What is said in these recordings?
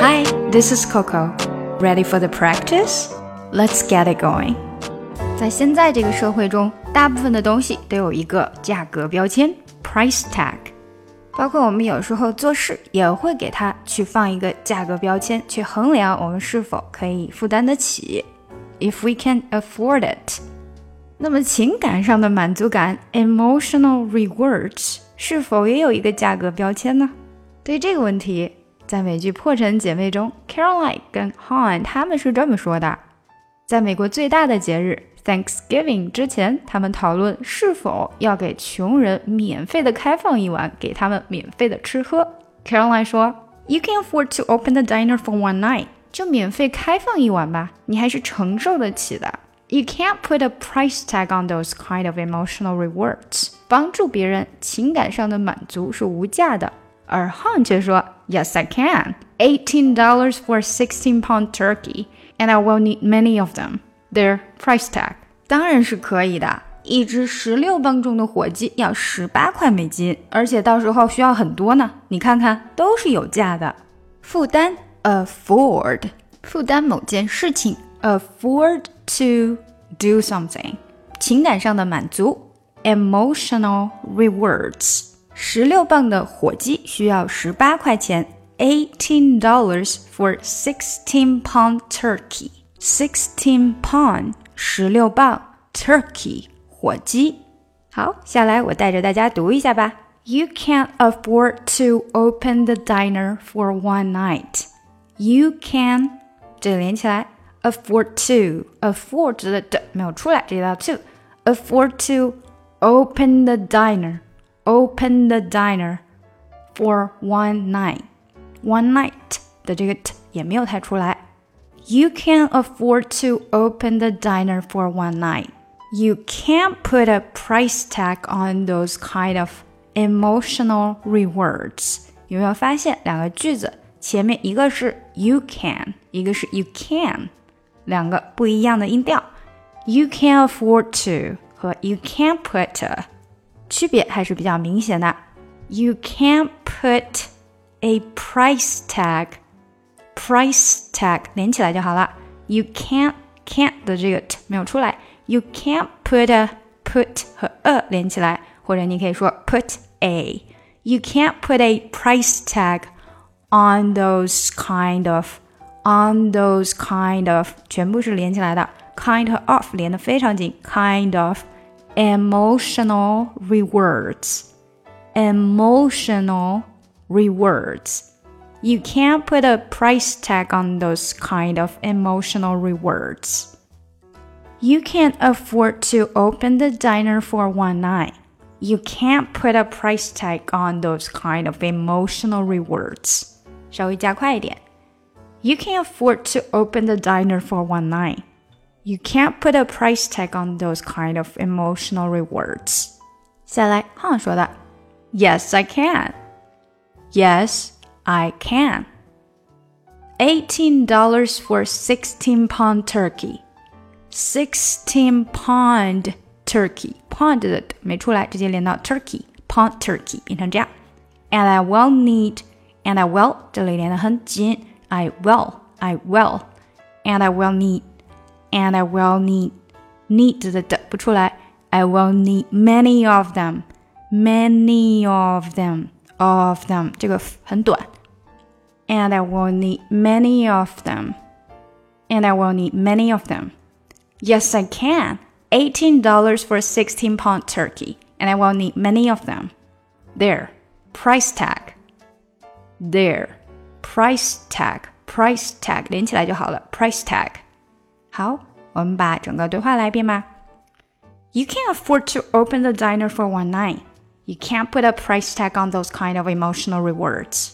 Hi, this is Coco. Ready for the practice? Let's get it going. 在现在这个社会中，大部分的东西都有一个价格标签 （price tag），包括我们有时候做事也会给它去放一个价格标签，去衡量我们是否可以负担得起 （if we can afford it）。那么情感上的满足感 （emotional rewards） 是否也有一个价格标签呢？对于这个问题， 在美剧《破产姐妹》中，Caroline 跟 Han 他们是这么说的：在美国最大的节日 Thanksgiving 之前，他们讨论是否要给穷人免费的开放一晚，给他们免费的吃喝。Caroline 说：“You can afford to open the diner for one night，就免费开放一晚吧，你还是承受得起的。You can't put a price tag on those kind of emotional rewards。帮助别人情感上的满足是无价的。”而 Han 却说，Yes, I can. Eighteen dollars for sixteen pound turkey, and I will need many of them. There price tag. 当然是可以的。一只十六磅重的火鸡要十八块美金，而且到时候需要很多呢。你看看，都是有价的。负担 to do something 情感上的满足 emotional rewards。十六磅的火鸡需要十八块钱，eighteen dollars for sixteen pound turkey。sixteen pound 十六磅 turkey 火鸡。好，下来我带着大家读一下吧。You can't afford to open the diner for one night. You can 这连起来，afford to afford 的的没有出来，这里到 to afford to open the diner open the diner for one night. One night 的这个 t 也没有太出来。You can afford to open the diner for one night. You can't put a price tag on those kind of emotional rewards. 有没有发现两个句子前面一个是 you can，一个是 you can，两个不一样的音调。You can afford to 和 you can't put a 区别还是比较明显的。You can't put a price tag, price tag 连起来就好了。You can't can't 的这个 t 没有出来。You can't put a put 和 a 连起来，或者你可以说 put a。You can't put a price tag on those kind of on those kind of 全部是连起来的，kind of 连的非常紧，kind of。 emotional rewards. Emotional rewards. You can't put a price tag on those kind of emotional rewards. You can't afford to open the diner for one night. You can't put a price tag on those kind of emotional rewards. 稍微加快一点. You can't afford to open the diner for one night. You can't put a price tag on those kind of emotional rewards. 下来，Han 说的，Yes, I can. Yes, I can. Eighteen dollars for sixteen pound turkey. Sixteen pound turkey. Pound 的没出来，直接连到 turkey. Pound turkey 变成这样。And I will need. And I will 这里连得很紧。I will. I will. And I will need and I will need need 的的不出来，I will need many of them, many of them, of them 这个很短，and I will need many of them, and I will need many of them. Yes, I can. Eighteen dollars for a sixteen pound turkey, and I will need many of them. There, price tag. There, price tag, price tag 连起来就好了，price tag。 好，我们把整个对话来一遍吧。You can't afford to open the diner for one night. You can't put a price tag on those kind of emotional rewards.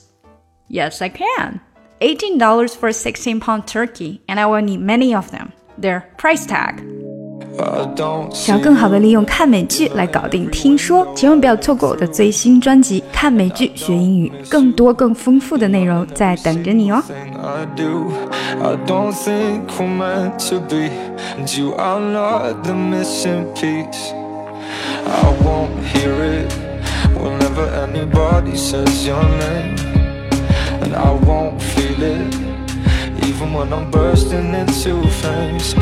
Yes, I can. $18 for a 16 pound turkey, and I will need many of them. There price tag. 想要更好的利用看美剧来搞定听说，千万不要错过我的最新专辑《看美剧学英语》，更多更丰富的内容在等着你哦。I won't feel it when I'm bursting into flames